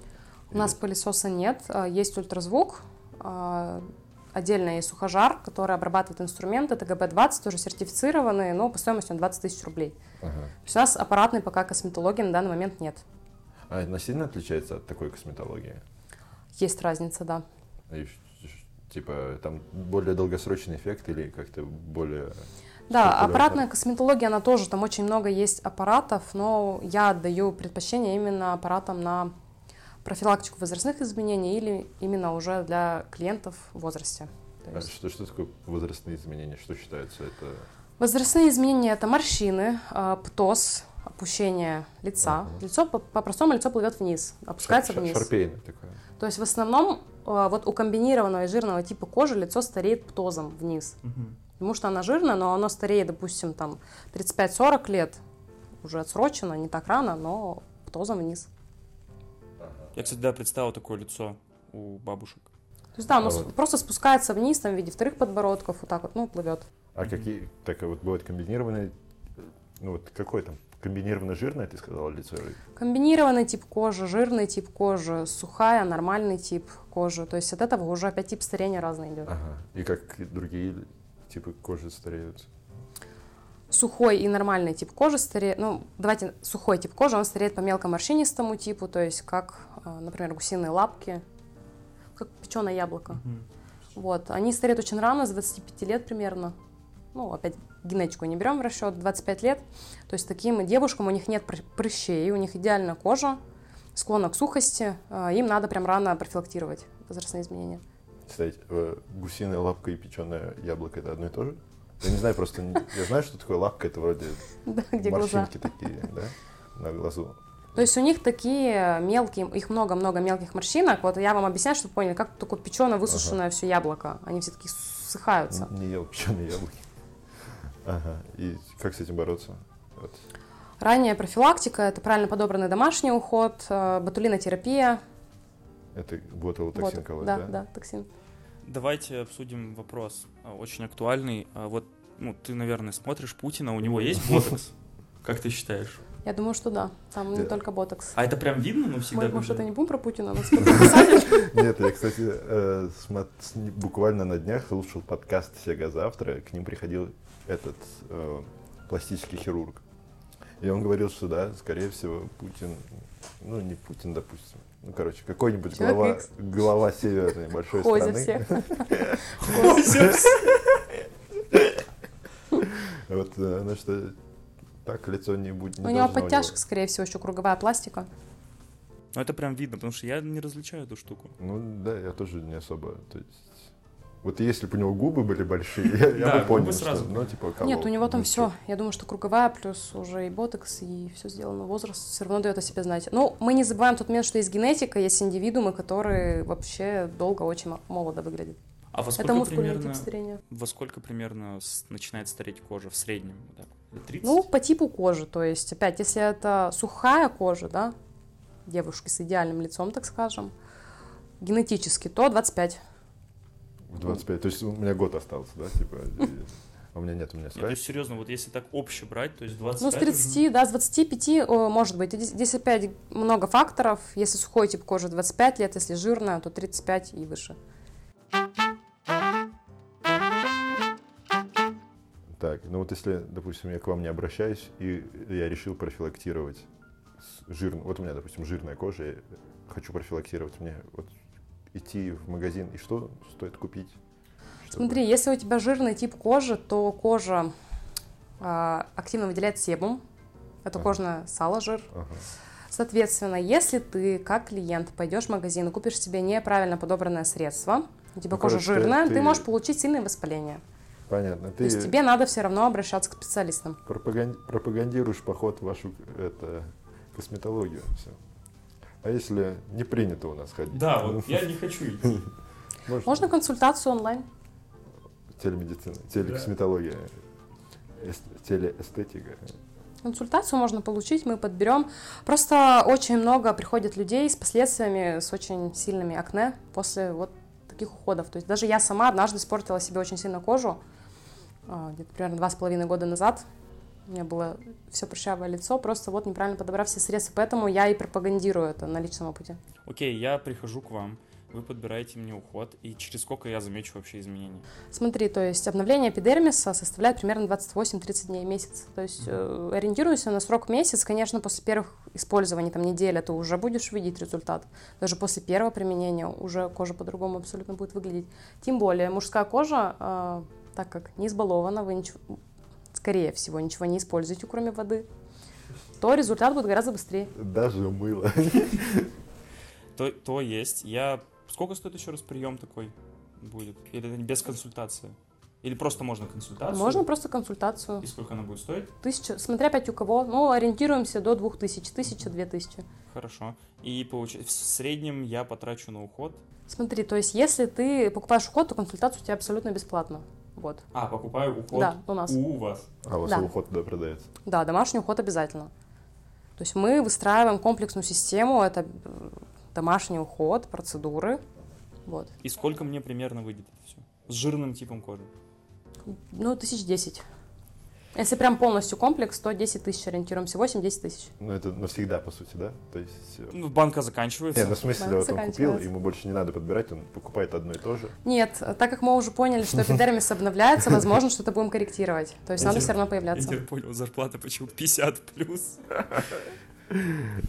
C: У нас пылесоса нет, а, есть ультразвук, а, отдельно есть сухожар, который обрабатывает инструмент, это ГБ-20, тоже сертифицированный, но по стоимости он 20 тысяч рублей.
A: Ага.
C: То есть у нас аппаратной пока косметологии на данный момент нет.
A: А она сильно отличается от такой косметологии?
C: Есть разница, да.
A: И Типа там более долгосрочный эффект или как-то более...
C: Да, аппаратная косметология, она тоже, там очень много есть аппаратов, но я отдаю предпочтение именно аппаратам на профилактику возрастных изменений или именно уже для клиентов в возрасте.
A: А
C: есть
A: что, что такое возрастные изменения? Что считается это?
C: Возрастные изменения это морщины, а, птоз, опущение лица.
A: Ага.
C: Лицо по- по-простому лицо плывет вниз, опускается
A: Шар-
C: вниз.
A: Шарпейное такое.
C: То есть в основном а, вот у комбинированного и жирного типа кожи лицо стареет птозом вниз.
E: Мгм.
C: Потому что она жирная, но оно стареет, допустим, там 35-40 лет, уже отсрочено, не так рано, но птозом вниз.
E: Я, кстати, да, представил такое лицо у бабушек.
C: То есть да, оно
A: А
C: с-
A: вот-
C: просто спускается вниз, там в виде вторых подбородков, вот так вот, ну, плывет.
A: А какие, так а вот бывает комбинированные, ну вот какой там, комбинированно жирное, ты сказала, лицо?
C: Комбинированный тип кожи, жирный тип кожи, сухая, нормальный тип кожи. То есть от этого уже опять тип старения разный идет.
A: Ага. И как другие типы кожи стареют?
C: Сухой и нормальный тип кожи стареет. Ну, давайте, сухой тип кожи, он стареет по мелкоморщинистому типу, то есть как, э, например, гусиные лапки, как печеное яблоко.
E: Мгм.
C: Вот. Они стареют очень рано, с 25 лет примерно. Ну, опять генетику не берем в расчет, 25 лет. То есть таким девушкам у них нет пр- прыщей, у них идеальная кожа, склонна к сухости. э, Им надо прям рано профилактировать возрастные изменения.
A: Кстати, э, гусиная лапка и печеное яблоко это одно и то же? Я не знаю, просто я знаю, что такое лапка, это вроде [LAUGHS]
C: Да, где глаза.
A: морщинки такие, да, на глазу.
C: То есть у них такие мелкие, их много-много мелких морщинок. Вот я вам объясняю, чтобы поняли, как такое печеное, высушенное все яблоко. Они все такие ссыхаются.
A: Не ел печеные яблоки. Ага. И как с этим бороться? Вот.
C: Ранняя профилактика – это правильно подобранный домашний уход, э, ботулинотерапия.
A: Это ботулотоксин
C: Вот,
A: колоть,
C: да,
A: да?
C: да, токсин.
E: Давайте обсудим вопрос, а, очень актуальный. А Вот, ну, ты, наверное, смотришь Путина, у него есть ботокс? [LAUGHS] Как ты считаешь?
C: Я думаю, что да. Там не только ботокс.
E: А это прям видно, ну, всегда?
C: Мы, может, это не будем про Путина, но. [LAUGHS]
A: Нет, я, кстати, э, буквально на днях слушал подкаст «Сега завтра». К ним приходил этот э, пластический хирург. И он говорил, что да, скорее всего, Путин, ну не Путин, допустим, ну короче, какой-нибудь
C: Человек
A: глава,
C: Икс.
A: глава северной большой страны.
C: все. [LAUGHS]
A: Вот, э, ну что, так лицо не будет.
C: У него подтяжка, скорее всего, еще круговая пластика.
E: Ну, это прям видно, потому что я не различаю эту штуку.
A: Ну да, я тоже не особо. То есть Вот если бы у него губы были большие, я, я
E: Да,
A: бы
E: губы
A: понял,
E: сразу.
A: что, ну, типа, колол.
C: Нет, у него там
A: Ну,
C: все. Я думаю, что круговая плюс уже и ботокс, и все сделано. Возраст все равно дает о себе знать. Ну, мы не забываем тот момент, что есть генетика, есть индивидуумы, которые вообще долго очень мо- молодо выглядят.
E: А во
C: Это
E: сколько
C: мускульный
E: примерно,
C: тип старения.
E: во сколько примерно начинает стареть кожа в среднем? Лет 30?
C: Ну, по типу кожи. То есть, опять, если это сухая кожа, да, девушки с идеальным лицом, так скажем, генетически, то 25.
A: В 25. То есть у меня год остался, да, типа. А у меня нет, у меня
E: Нет, то есть, серьезно, вот если так обще брать, то есть 25
C: Ну, с 30, да, с 25, о, может быть. Здесь, опять много факторов. Если сухой тип кожи 25 лет, если жирная, то 35 и выше.
A: Так, ну вот если, допустим, я к вам не обращаюсь, и я решил профилактировать жирную, вот у меня, допустим, жирная кожа, я хочу профилактировать, мне вот идти в магазин, и что стоит купить? чтобы-
C: Смотри, если у тебя жирный тип кожи, то кожа а, активно выделяет себум. Это
A: Ага.
C: кожное сало, жир.
A: Ага.
C: Соответственно, если ты как клиент пойдешь в магазин и купишь себе неправильно подобранное средство, у тебя
A: Ну,
C: кожа
A: короче,
C: жирная,
A: ты-
C: ты можешь получить сильное воспаление.
A: Понятно.
C: То
A: Ты
C: есть тебе надо все равно обращаться к специалистам.
A: пропаган- пропагандируешь поход в вашу это, косметологию. Всё. А если не принято у нас ходить?
E: Да, вот я не хочу идти. [LAUGHS]
A: Можно,
C: Можно консультацию онлайн.
A: телемедицина, телекосметология, эс- телеэстетика.
C: Консультацию можно получить, мы подберем. Просто очень много приходит людей с последствиями, с очень сильными акне после вот таких уходов. То есть даже я сама однажды испортила себе очень сильно кожу, а, где-то примерно два с половиной года назад. У меня было все прыщавое лицо, просто вот неправильно подобрав все средства. Поэтому я и пропагандирую это на личном опыте.
E: Окей, я прихожу к вам, вы подбираете мне уход, и через сколько я замечу вообще изменения?
C: Смотри, то есть обновление эпидермиса составляет примерно 28-30 дней в месяц. То есть э, ориентируйся на срок месяц. Конечно, после первых использований, там неделя, ты уже будешь видеть результат. Даже после первого применения уже кожа по-другому абсолютно будет выглядеть. Тем более мужская кожа, э, так как не избалована, вы ничего, скорее всего ничего не используете, кроме воды, то результат будет гораздо быстрее.
A: Даже мыло.
E: То, то есть, я... Сколько стоит еще раз прием такой будет? Или это без консультации? Или просто можно консультацию?
C: Можно просто консультацию.
E: И сколько она будет стоить?
C: Тысяча, смотря опять у кого, ну, ориентируемся до 2000, тысяча, две тысячи.
E: Хорошо. И получается, в среднем я потрачу на уход.
C: Смотри, то есть если ты покупаешь уход, то консультация у тебя абсолютно бесплатна. Вот.
E: А, покупаю уход
C: Да, у нас.
E: у вас.
A: А у вас
C: Да.
A: уход туда продается.
C: Да, домашний уход обязательно. То есть мы выстраиваем комплексную систему, это э, домашний уход, процедуры. Вот.
E: И сколько мне примерно выйдет это все? С жирным типом кожи.
C: Ну, тысяч десять. Если прям полностью комплекс, то 10 тысяч ориентируемся, 8-10 тысяч.
A: Ну, это навсегда, по сути, да? То есть...
E: Ну, банка заканчивается.
A: Не, ну в смысле,
C: Да,
A: вот он купил, ему больше не надо подбирать, он покупает одно и то же.
C: Нет, так как мы уже поняли, что эпидермис обновляется, возможно, что-то будем корректировать. То есть
E: Я
C: надо все равно
E: Я
C: появляться.
E: теперь понял, зарплата почему 50 плюс.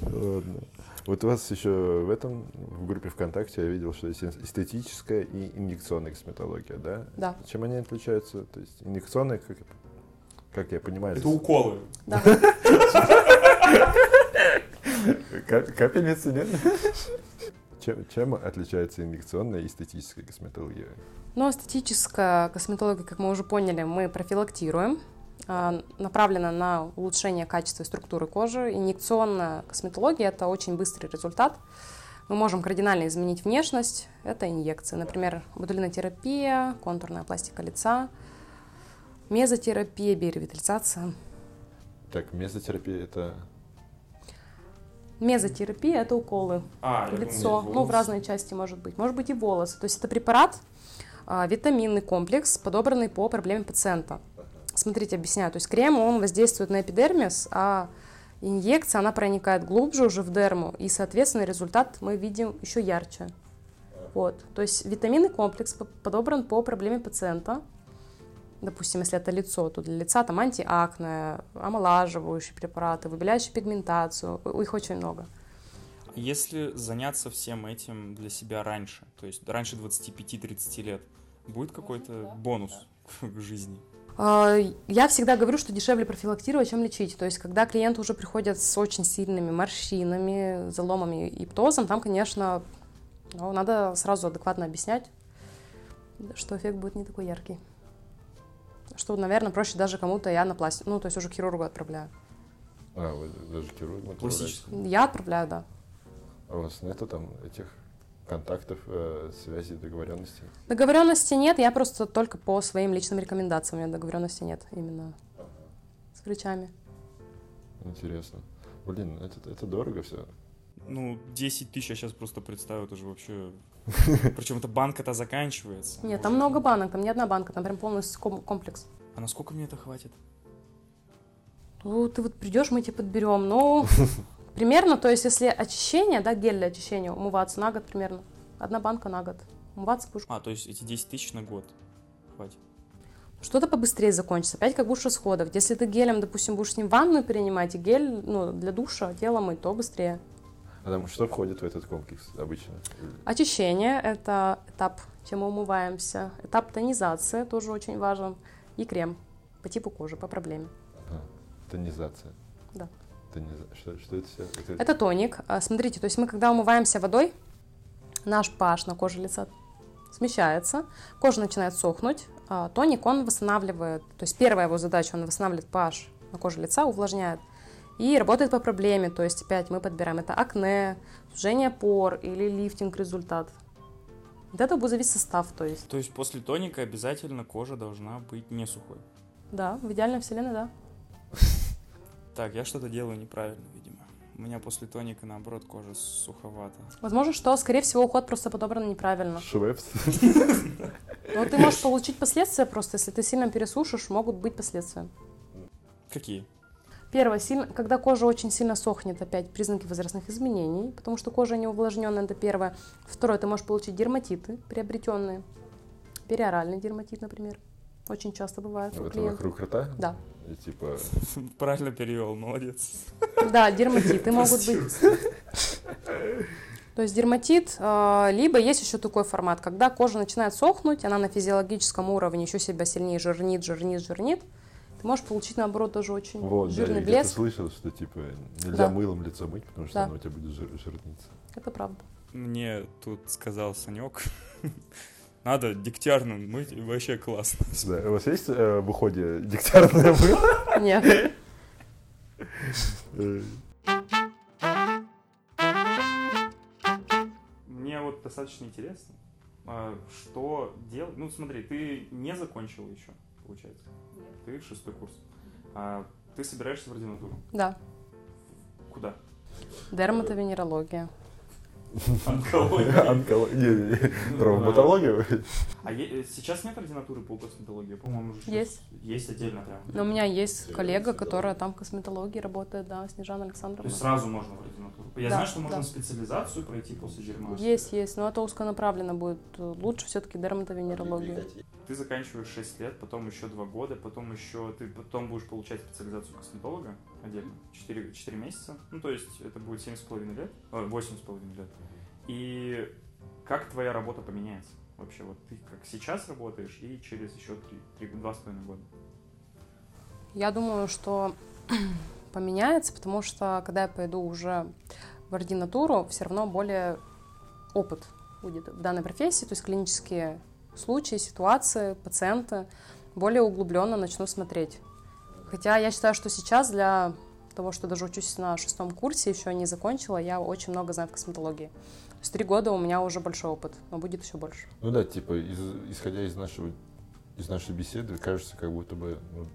A: Ладно. Вот у вас еще в этом, в группе ВКонтакте я видел, что есть эстетическая и инъекционная косметология, да?
C: Да.
A: Чем они отличаются? То есть инъекционная, как, как я понимаю,
E: Это уколы.
C: Да.
A: Капельницы, нет? Чем, чем отличается инъекционная и эстетическая косметология?
C: Но эстетическая косметология, как мы уже поняли, мы профилактируем, а, направлена на улучшение качества и структуры кожи. Инъекционная косметология – это очень быстрый результат. Мы можем кардинально изменить внешность. Это инъекции. Например, ботулинотерапия, контурная пластика лица, мезотерапия, биоревитализация.
A: Так, мезотерапия это...
C: Мезотерапия – это уколы
E: А,
C: в лицо, ну, в разные части может быть. Может быть и волосы. То есть это препарат, а, витаминный комплекс, подобранный по проблеме пациента. Смотрите, объясняю. То есть крем, он воздействует на эпидермис, а инъекция, она проникает глубже уже в дерму, и, соответственно, результат мы видим еще ярче. Вот. То есть витаминный комплекс по- подобран по проблеме пациента. Допустим, если это лицо, то для лица там антиакне, омолаживающие препараты, выбеляющие пигментацию. Их очень много.
E: Если заняться всем этим для себя раньше, то есть раньше 25-30 лет, будет какой-то бонус к [LAUGHS] жизни?
C: А, Я всегда говорю, что дешевле профилактировать, чем лечить. То есть, когда клиенты уже приходят с очень сильными морщинами, заломами и птозом, там, конечно, ну, надо сразу адекватно объяснять. что эффект будет не такой яркий. Что, наверное, проще даже кому-то я на пластику, ну, то есть уже к хирургу отправляю.
A: А, вы даже хирургом отправляете?
C: Я отправляю, да.
A: А у вас нету там этих контактов, э, связей, договоренностей?
C: Договоренности нет, я просто только по своим личным рекомендациям, у меня договоренности нет именно с врачами.
A: Интересно. Блин, это, это дорого все.
E: Ну, 10 тысяч я сейчас просто представил, это же вообще... [LAUGHS] Причем эта банка-то заканчивается.
C: Нет, там много банок, там не одна банка, там прям полностью ком- комплекс.
E: А насколько мне это хватит?
C: Ну, ты вот придешь, мы тебе подберем. Ну, [LAUGHS] примерно, то есть, если очищение, да, гель для очищения, умываться на год примерно. Одна банка на год. Умываться будешь.
E: А, то есть эти 10 тысяч на год хватит.
C: Что-то побыстрее закончится. Опять как будешь расходовать. Если ты гелем, допустим, будешь с ним ванную принимать, и гель, ну, для душа, тело мыть, то быстрее.
A: Там что входит в этот комплекс обычно?
C: Очищение – это этап, чем мы умываемся. Этап тонизации тоже очень важен. И крем по типу кожи, по проблеме.
A: А, тонизация.
C: Да.
A: Тониза- Что, что это все?
C: Это тоник. А, Смотрите, то есть мы когда умываемся водой, наш pH на коже лица смещается, кожа начинает сохнуть, а тоник он восстанавливает, то есть первая его задача, он восстанавливает pH на коже лица, увлажняет и работает по проблеме, то есть опять мы подбираем это акне, сужение пор или лифтинг результат. От этого будет зависеть состав, то есть.
E: То есть после тоника обязательно кожа должна быть не сухой.
C: Да, в идеальной вселенной, да.
E: Так, я что-то делаю неправильно, видимо. У меня после тоника, наоборот, кожа суховата.
C: Возможно, что, скорее всего, уход просто подобран неправильно.
A: Швепс.
C: Но ты можешь получить последствия просто, если ты сильно пересушишь, могут быть последствия.
E: Какие?
C: Первое, сильно, когда кожа очень сильно сохнет, опять признаки возрастных изменений, потому что кожа не увлажненная, это первое. Второе, ты можешь получить дерматиты приобретенные, периоральный дерматит, например. Очень часто бывает
A: Это
C: клиентов.
A: вокруг рта?
C: Да.
A: И типа... [LAUGHS]
E: Правильно перевел, молодец. [LAUGHS]
C: Да, дерматиты могут быть. [LAUGHS] То есть дерматит, э, либо есть еще такой формат, когда кожа начинает сохнуть, она на физиологическом уровне еще себя сильнее жирнит, жирнит, жирнит, ты можешь получить, наоборот, даже очень
A: Вот, да,
C: жирный
A: я где-то
C: блеск.
A: слышал, что типа нельзя
C: Да.
A: мылом лицо мыть, потому что
C: Да.
A: оно у тебя будет жир- жирниться.
C: Это правда.
E: Мне тут сказал Санек, [LAUGHS] надо дегтярным мыть, и вообще классно.
A: Да. У вас есть э, в уходе дегтярное мыло?
C: Нет.
E: Мне вот достаточно интересно, а, что делать. Ну, смотри, ты не закончил еще, получается. Ты шестой курс. А ты собираешься в ординатуру.
C: Да.
E: Куда?
C: Дерматовенерология.
E: Онкология.
A: онколо- не, не, Травматологию?
E: А э, сейчас нет ординатуры по косметологии? По-моему, уже
C: Есть.
E: Есть отдельно прям.
C: Но у меня есть коллега, которая там в косметологии работает, да, Снежана
E: То
C: Александровна.
E: есть сразу можно в ординатуру. Я знаю, что можно специализацию пройти после дерьма.
C: Есть, есть, но это узконаправленно будет. Лучше все-таки дерматовенерология.
E: Ты заканчиваешь 6 лет, потом еще 2 года, потом еще ты потом будешь получать специализацию косметолога отдельно. 4, 4 месяца. Ну, то есть это будет 7,5 лет, э, 8,5 лет. И как твоя работа поменяется? Вообще, вот ты как сейчас работаешь и через еще 3, 3 2,5 года.
C: Я думаю, что [CLEARS THROAT] поменяется, потому что когда я пойду уже в ординатуру, все равно более опыт будет в данной профессии, то есть клинические случаи, ситуации, пациенты более углубленно начну смотреть. Хотя я считаю, что сейчас для того, что даже учусь на шестом курсе, еще не закончила, я очень много знаю в косметологии. То есть три года у меня уже большой опыт, но будет еще больше.
A: Ну да, типа, из- исходя из нашего из нашей беседы, кажется, как будто бы ну,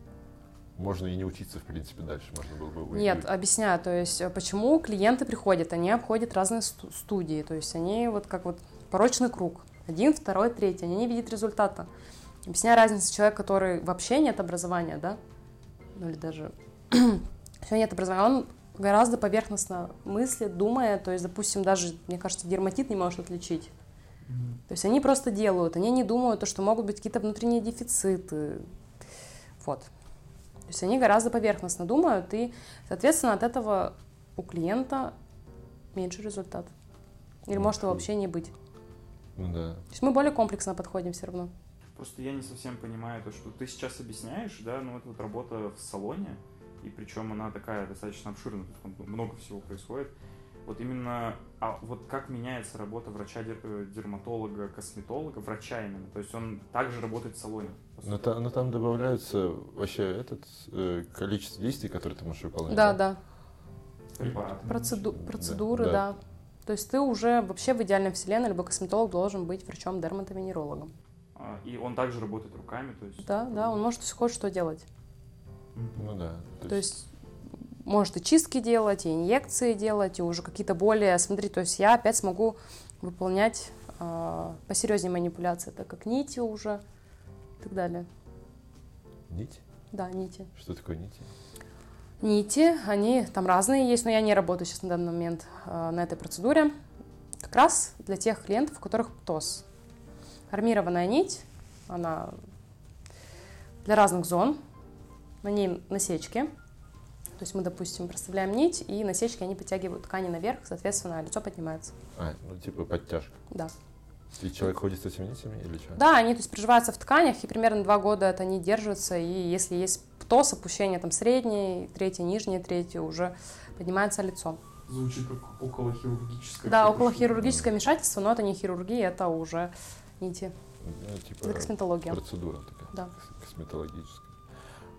A: можно и не учиться, в принципе, дальше. Можно было бы уйти.
C: Нет, объясняю, то есть э, почему клиенты приходят, они обходят разные сту- студии, то есть они вот как вот порочный круг, один, второй, третий, они не видят результата. Объясняю разницу человек, который вообще нет образования, да, ну или даже [CLEARS THROAT] вообще нет образования, он гораздо поверхностно мыслит, думает, то есть, допустим, даже, мне кажется, дерматит не может отличить. То есть они просто делают, они не думают, то, что могут быть какие-то внутренние дефициты. Вот. То есть они гораздо поверхностно думают, и, соответственно, от этого у клиента меньше результат. Или может его вообще не быть.
A: Ну да.
C: То есть мы более комплексно подходим все равно.
E: Просто я не совсем понимаю то, что ты сейчас объясняешь, да, ну это вот работа в салоне, и причем она такая достаточно обширная, тут там много всего происходит. Вот именно, а вот как меняется работа врача, э, дерматолога, косметолога, врача именно? То есть он также работает в салоне?
A: Но,
E: сути?
A: та- но там добавляются вообще этот э, количество действий, которые ты можешь выполнять.
C: Да, да.
E: Препараты.
C: Процеду-
A: Да,
C: процедуры,
A: да.
C: да. То есть ты уже вообще в идеальной вселенной, либо косметолог должен быть врачом-дерматовенерологом.
E: А, И он также работает руками, то есть...
C: Да, да, он может хоть что делать.
A: Ну да.
C: То есть может и чистки делать, и инъекции делать, и уже какие-то более, смотри, то есть я опять смогу выполнять э, посерьезнее манипуляции, так как нити уже и так далее.
A: Нить?
C: Да, нити.
A: Что такое нити?
C: Нити, они там разные есть, но я не работаю сейчас на данный момент э, на этой процедуре. Как раз для тех клиентов, у которых ПТОС. Армированная нить, она для разных зон, на ней насечки. То есть мы, допустим, проставляем нить, и насечки, они подтягивают ткани наверх, соответственно, лицо поднимается.
A: А, ну типа подтяжка.
C: Да.
A: И человек ходит с этими нитями или что?
C: Да, они то есть приживаются в тканях, и примерно два года это они держатся, и если есть птос, опущение там среднее, третье, нижнее, третье, уже поднимается лицо.
E: Звучит как околохирургическое.
C: Да, околохирургическое вмешательство, но это не хирургия, это уже нити.
A: Ну, типа
C: Это косметология.
A: процедура такая.
C: Да.
A: кос- Косметологическая.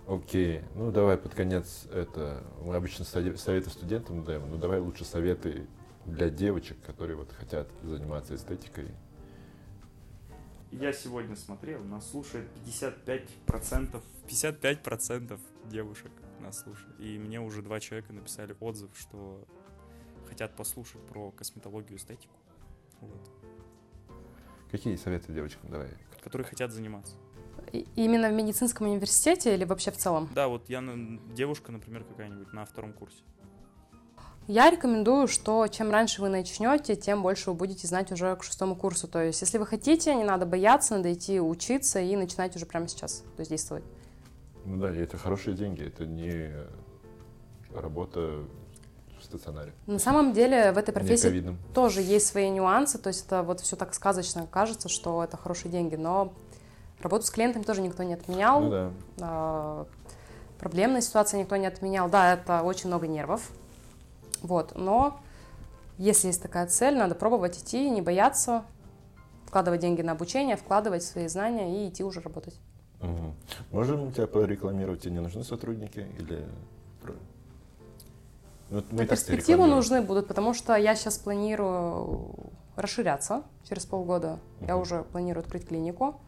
A: Окей. Ну, давай под конец это... Мы обычно сове- советы студентам даем, ну давай лучше советы для девочек, которые вот хотят заниматься эстетикой.
E: Я сегодня смотрел, нас слушает 55%. 55% девушек нас слушают. И мне уже два человека написали отзыв, что хотят послушать про косметологию и эстетику. Вот.
A: Какие советы девочкам давай?
E: Которые хотят заниматься.
C: И- Именно в медицинском университете или вообще в целом?
E: Да, вот я, девушка, например, какая-нибудь на втором курсе.
C: Я рекомендую, что чем раньше вы начнете, тем больше вы будете знать уже к шестому курсу. То есть, если вы хотите, не надо бояться, надо идти учиться и начинать уже прямо сейчас, то есть действовать.
A: Ну да, и это хорошие деньги, это не работа в стационаре.
C: На самом деле в этой профессии тоже есть свои нюансы, то есть это вот все так сказочно кажется, что это хорошие деньги, но работу с клиентами тоже никто не отменял,
A: Ну да.
C: а, проблемные ситуации никто не отменял. Да, это очень много нервов, вот, но если есть такая цель, надо пробовать идти, не бояться, вкладывать деньги на обучение, вкладывать свои знания и идти уже работать.
A: Мгм. Можем тебя порекламировать? Тебе не нужны сотрудники или... Ну, вот мы
C: На перспективу нужны будут, потому что я сейчас планирую расширяться через полгода. Я
A: Мгм.
C: уже планирую открыть клинику.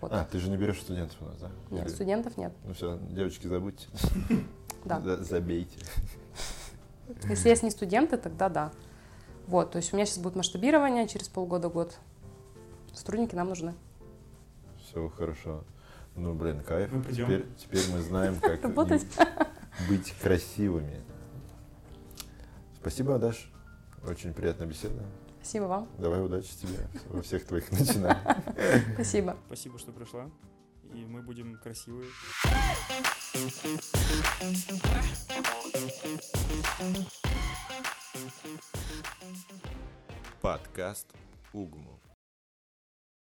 C: Вот.
A: А, ты же не берешь студентов у нас, да?
C: Нет,
A: Или-
C: студентов нет.
A: Ну все, девочки, забудьте.
C: Да. [LAUGHS]
A: За- Забейте.
C: Если есть не студенты, тогда да. Вот, то есть у меня сейчас будет масштабирование через полгода-год. Сотрудники нам нужны.
A: Все хорошо. Ну, блин, кайф.
E: Мы.
A: Теперь, теперь мы знаем, как быть красивыми. Спасибо, Даш. Очень приятная беседа.
C: Спасибо вам.
A: Давай удачи тебе во всех твоих начинаниях.
C: Спасибо.
E: Спасибо, что пришла. И мы будем красивые.
D: Подкаст Угму.